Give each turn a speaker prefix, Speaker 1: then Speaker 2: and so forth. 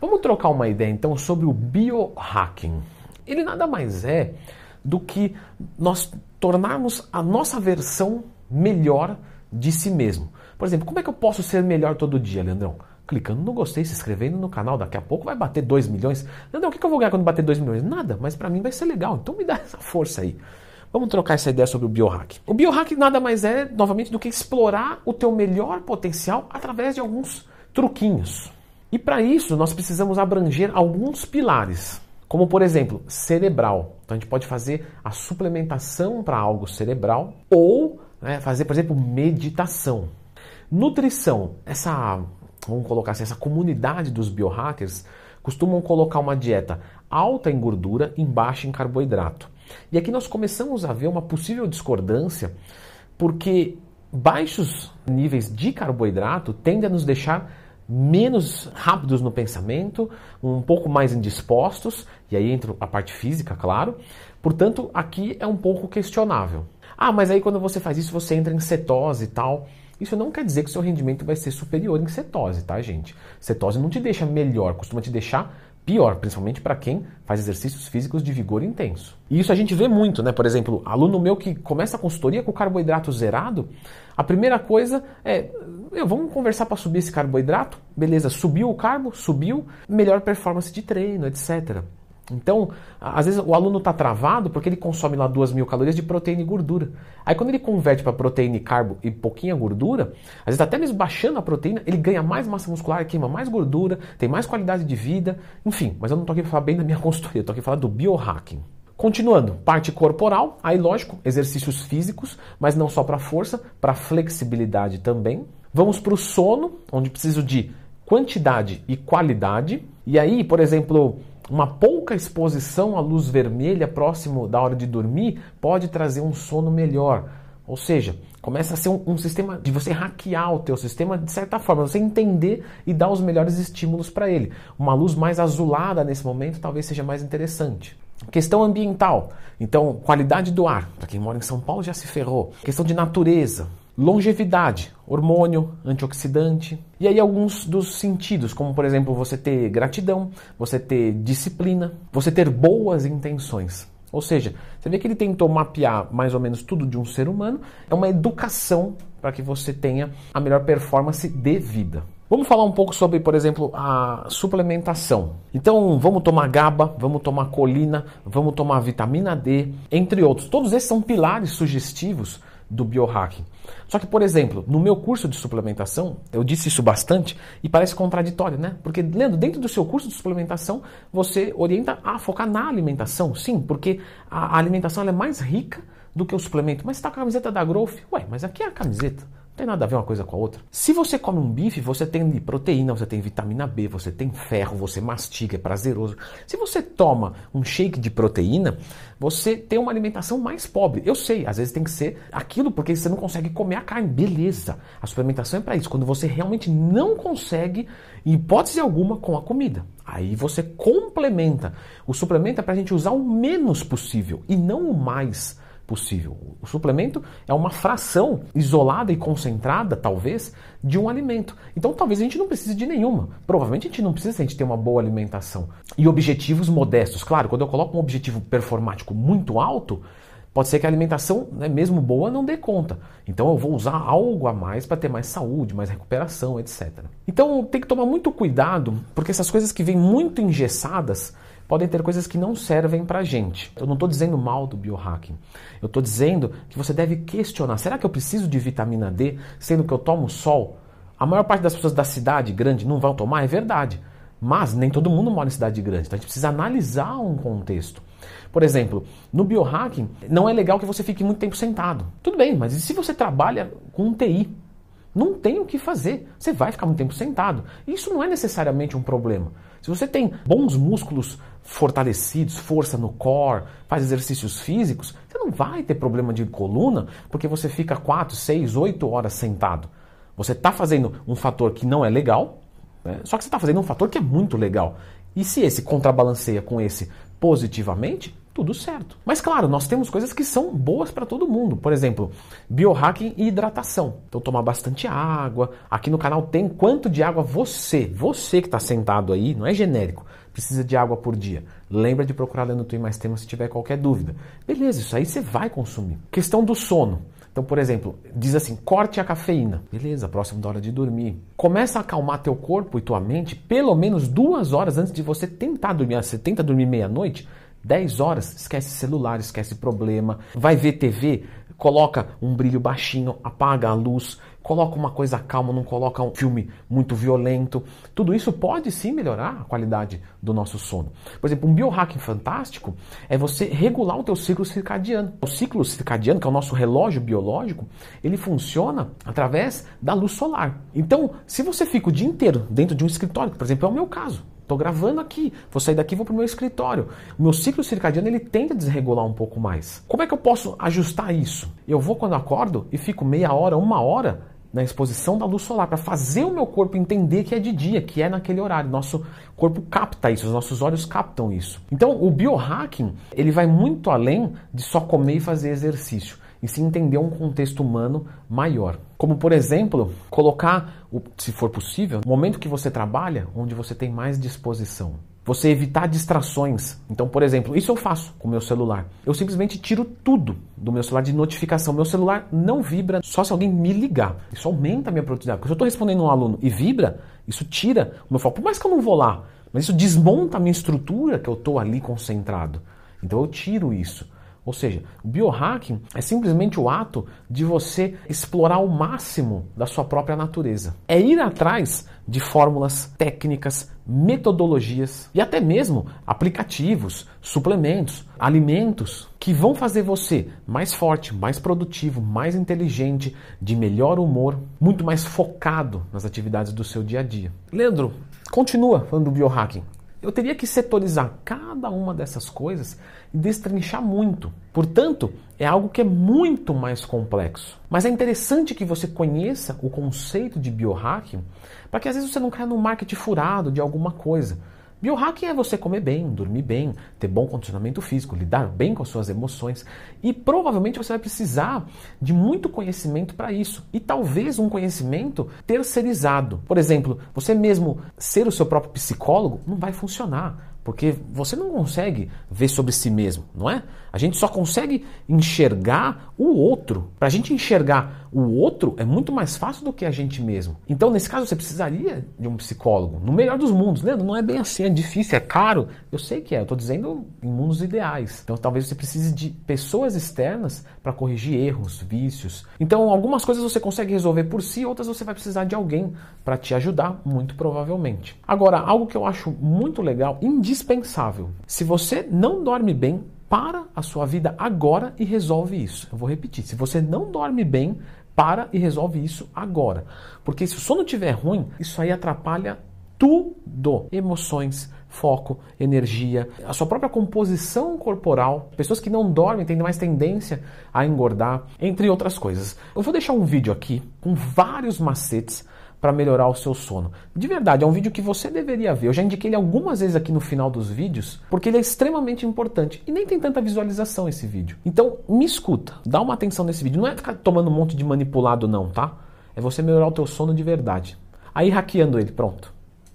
Speaker 1: Vamos trocar uma ideia então sobre o biohacking. Ele nada mais é do que nós tornarmos a nossa versão melhor de si mesmo. Por exemplo, como é que eu posso ser melhor todo dia, Leandrão? Clicando no gostei, se inscrevendo no canal, daqui a pouco vai bater 2 milhões. Leandrão, o que eu vou ganhar quando bater 2 milhões? Nada, mas para mim vai ser legal, então me dá essa força aí. Vamos trocar essa ideia sobre o biohack. O biohack nada mais é, novamente, do que explorar o teu melhor potencial através de alguns truquinhos. E para isso nós precisamos abranger alguns pilares, como por exemplo, cerebral. Então a gente pode fazer a suplementação para algo cerebral ou né, fazer, por exemplo, meditação. Nutrição, essa, vamos colocar assim, essa comunidade dos biohackers costumam colocar uma dieta alta em gordura e baixa em carboidrato. E aqui nós começamos a ver uma possível discordância, porque baixos níveis de carboidrato tendem a nos deixar menos rápidos no pensamento, um pouco mais indispostos, e aí entra a parte física, claro. Portanto, aqui é um pouco questionável. Ah, mas aí quando você faz isso, você entra em cetose e tal. Isso não quer dizer que seu rendimento vai ser superior em cetose, tá, gente? Cetose não te deixa melhor, costuma te deixar pior, principalmente para quem faz exercícios físicos de vigor intenso. E isso a gente vê muito, né? Por exemplo, aluno meu que começa a consultoria com carboidrato zerado, a primeira coisa é, eu, vamos conversar para subir esse carboidrato? Beleza, subiu o carbo, subiu, melhor performance de treino, etc. Então, às vezes o aluno está travado porque ele consome lá duas mil calorias de proteína e gordura. Aí quando ele converte para proteína e carbo e pouquinha gordura, às vezes até mesmo baixando a proteína, ele ganha mais massa muscular, queima mais gordura, tem mais qualidade de vida, enfim. Mas eu não estou aqui para falar bem da minha consultoria, estou aqui para falar do biohacking. Continuando, parte corporal, aí lógico, exercícios físicos, mas não só para força, para flexibilidade também. Vamos para o sono, onde preciso de quantidade e qualidade. E aí, por exemplo, uma pouca exposição à luz vermelha próximo da hora de dormir pode trazer um sono melhor. Ou seja, começa a ser um, um, sistema de você hackear o teu sistema de certa forma, você entender e dar os melhores estímulos para ele. Uma luz mais azulada nesse momento talvez seja mais interessante. Questão ambiental, então qualidade do ar. Para quem mora em São Paulo já se ferrou. Questão de natureza, Longevidade, hormônio, antioxidante. E aí alguns dos sentidos, como por exemplo você ter gratidão, você ter disciplina, você ter boas intenções. Ou seja, você vê que ele tentou mapear mais ou menos tudo de um ser humano, é uma educação para que você tenha a melhor performance de vida. Vamos falar um pouco sobre, por exemplo, a suplementação. Então, vamos tomar GABA, vamos tomar colina, vamos tomar vitamina D, entre outros. Todos esses são pilares sugestivos do biohacking. Só que, por exemplo, no meu curso de suplementação, eu disse isso bastante e parece contraditório, né? Porque, Leandro, dentro do seu curso de suplementação, você orienta a focar na alimentação. Sim, porque a alimentação é mais rica do que o suplemento. Mas está a camiseta da Growth? Ué, mas aqui é a camiseta. Não tem nada a ver uma coisa com a outra. Se você come um bife, você tem proteína, você tem vitamina B, você tem ferro, você mastiga, é prazeroso. Se você toma um shake de proteína, você tem uma alimentação mais pobre. Eu sei, às vezes tem que ser aquilo porque você não consegue comer a carne. Beleza. A suplementação é para isso. Quando você realmente não consegue, em hipótese alguma, com a comida. Aí você complementa. O suplemento é para a gente usar o menos possível e não o mais possível. O suplemento é uma fração isolada e concentrada, talvez, de um alimento. Então, talvez a gente não precise de nenhuma. Provavelmente a gente não precisa, a gente ter uma boa alimentação. E objetivos modestos. Claro, quando eu coloco um objetivo performático muito alto, pode ser que a alimentação, né, mesmo boa, não dê conta. Então eu vou usar algo a mais para ter mais saúde, mais recuperação, etc. Então tem que tomar muito cuidado, porque essas coisas que vêm muito engessadas, podem ter coisas que não servem para gente. Eu não estou dizendo mal do biohacking. Eu estou dizendo que você deve questionar: será que eu preciso de vitamina D, sendo que eu tomo sol? A maior parte das pessoas da cidade grande não vão tomar, é verdade. Mas nem todo mundo mora em cidade grande, então a gente precisa analisar um contexto. Por exemplo, no biohacking, não é legal que você fique muito tempo sentado. Tudo bem, mas e se você trabalha com um TI? Não tem o que fazer. Você vai ficar muito tempo sentado. Isso não é necessariamente um problema. Se você tem bons músculos fortalecidos, força no core, faz exercícios físicos, você não vai ter problema de coluna porque você fica 4, 6, 8 horas sentado. Você está fazendo um fator que não é legal, né? só que você está fazendo um fator que é muito legal. E se esse contrabalanceia com esse positivamente, tudo certo. Mas claro, nós temos coisas que são boas para todo mundo. Por exemplo, biohacking e hidratação. Então tomar bastante água. Aqui no canal tem quanto de água você, você que está sentado aí, não é genérico, precisa de água por dia. Lembra de procurar lendo Twin Mais Temas se tiver qualquer dúvida. Beleza, isso aí você vai consumir. Questão do sono. Então, por exemplo, diz assim: corte a cafeína. Beleza, próximo da hora de dormir. Começa a acalmar teu corpo e tua mente pelo menos duas horas antes de você tentar dormir. Você tenta dormir meia-noite, 10 horas, esquece celular, esquece problema. Vai ver TV, coloca um brilho baixinho, apaga a luz, coloca uma coisa calma, não coloca um filme muito violento. Tudo isso pode sim melhorar a qualidade do nosso sono. Por exemplo, um biohacking fantástico é você regular o teu ciclo circadiano. O ciclo circadiano, que é o nosso relógio biológico, ele funciona através da luz solar. Então, se você fica o dia inteiro dentro de um escritório, por exemplo, é o meu caso, Estou gravando aqui, vou sair daqui e vou para o meu escritório. O meu ciclo circadiano ele tende a desregular um pouco mais. Como é que eu posso ajustar isso? Eu vou quando acordo e fico meia hora, uma hora na exposição da luz solar para fazer o meu corpo entender que é de dia, que é naquele horário. Nosso corpo capta isso, os nossos olhos captam isso. Então, o biohacking ele vai muito além de só comer e fazer exercício e se entender um contexto humano maior. Como, por exemplo, colocar, se for possível, o momento que você trabalha onde você tem mais disposição. Você evitar distrações. Então, por exemplo, isso eu faço com meu celular. Eu simplesmente tiro tudo do meu celular de notificação. Meu celular não vibra só se alguém me ligar. Isso aumenta a minha produtividade. Porque se eu estou respondendo um aluno e vibra, isso tira o meu foco. Por mais que eu não vou lá, mas isso desmonta a minha estrutura que eu estou ali concentrado. Então eu tiro isso. Ou seja, o biohacking é simplesmente o ato de você explorar o máximo da sua própria natureza. É ir atrás de fórmulas, técnicas, metodologias e até mesmo aplicativos, suplementos, alimentos que vão fazer você mais forte, mais produtivo, mais inteligente, de melhor humor, muito mais focado nas atividades do seu dia a dia. Leandro, continua falando do biohacking. Eu teria que setorizar cada uma dessas coisas e destrinchar muito. Portanto, é algo que é muito mais complexo. Mas é interessante que você conheça o conceito de biohacking para que às vezes você não caia no marketing furado de alguma coisa. Biohacking é você comer bem, dormir bem, ter bom condicionamento físico, lidar bem com as suas emoções e provavelmente você vai precisar de muito conhecimento para isso e talvez um conhecimento terceirizado. Por exemplo, você mesmo ser o seu próprio psicólogo não vai funcionar. Porque você não consegue ver sobre si mesmo, não é? A gente só consegue enxergar o outro. Para a gente enxergar o outro é muito mais fácil do que a gente mesmo. Então, nesse caso, você precisaria de um psicólogo. No melhor dos mundos, Leandro, não é bem assim, é difícil, é caro. Eu sei que é, eu estou dizendo em mundos ideais. Então, talvez você precise de pessoas externas para corrigir erros, vícios. Então, algumas coisas você consegue resolver por si, outras você vai precisar de alguém para te ajudar, muito provavelmente. Agora, algo que eu acho muito legal, indiscutível, indispensável. Se você não dorme bem, para a sua vida agora e resolve isso. Eu vou repetir: se você não dorme bem, para e resolve isso agora. Porque se o sono estiver ruim, isso aí atrapalha tudo: emoções, foco, energia, a sua própria composição corporal. Pessoas que não dormem têm mais tendência a engordar, entre outras coisas. Eu vou deixar um vídeo aqui com vários macetes para melhorar o seu sono. De verdade, é um vídeo que você deveria ver. Eu já indiquei ele algumas vezes aqui no final dos vídeos, porque ele é extremamente importante e nem tem tanta visualização esse vídeo. Então, me escuta, dá uma atenção nesse vídeo. Não é ficar tomando um monte de manipulado não, tá? É você melhorar o teu sono de verdade. Aí hackeando ele, pronto.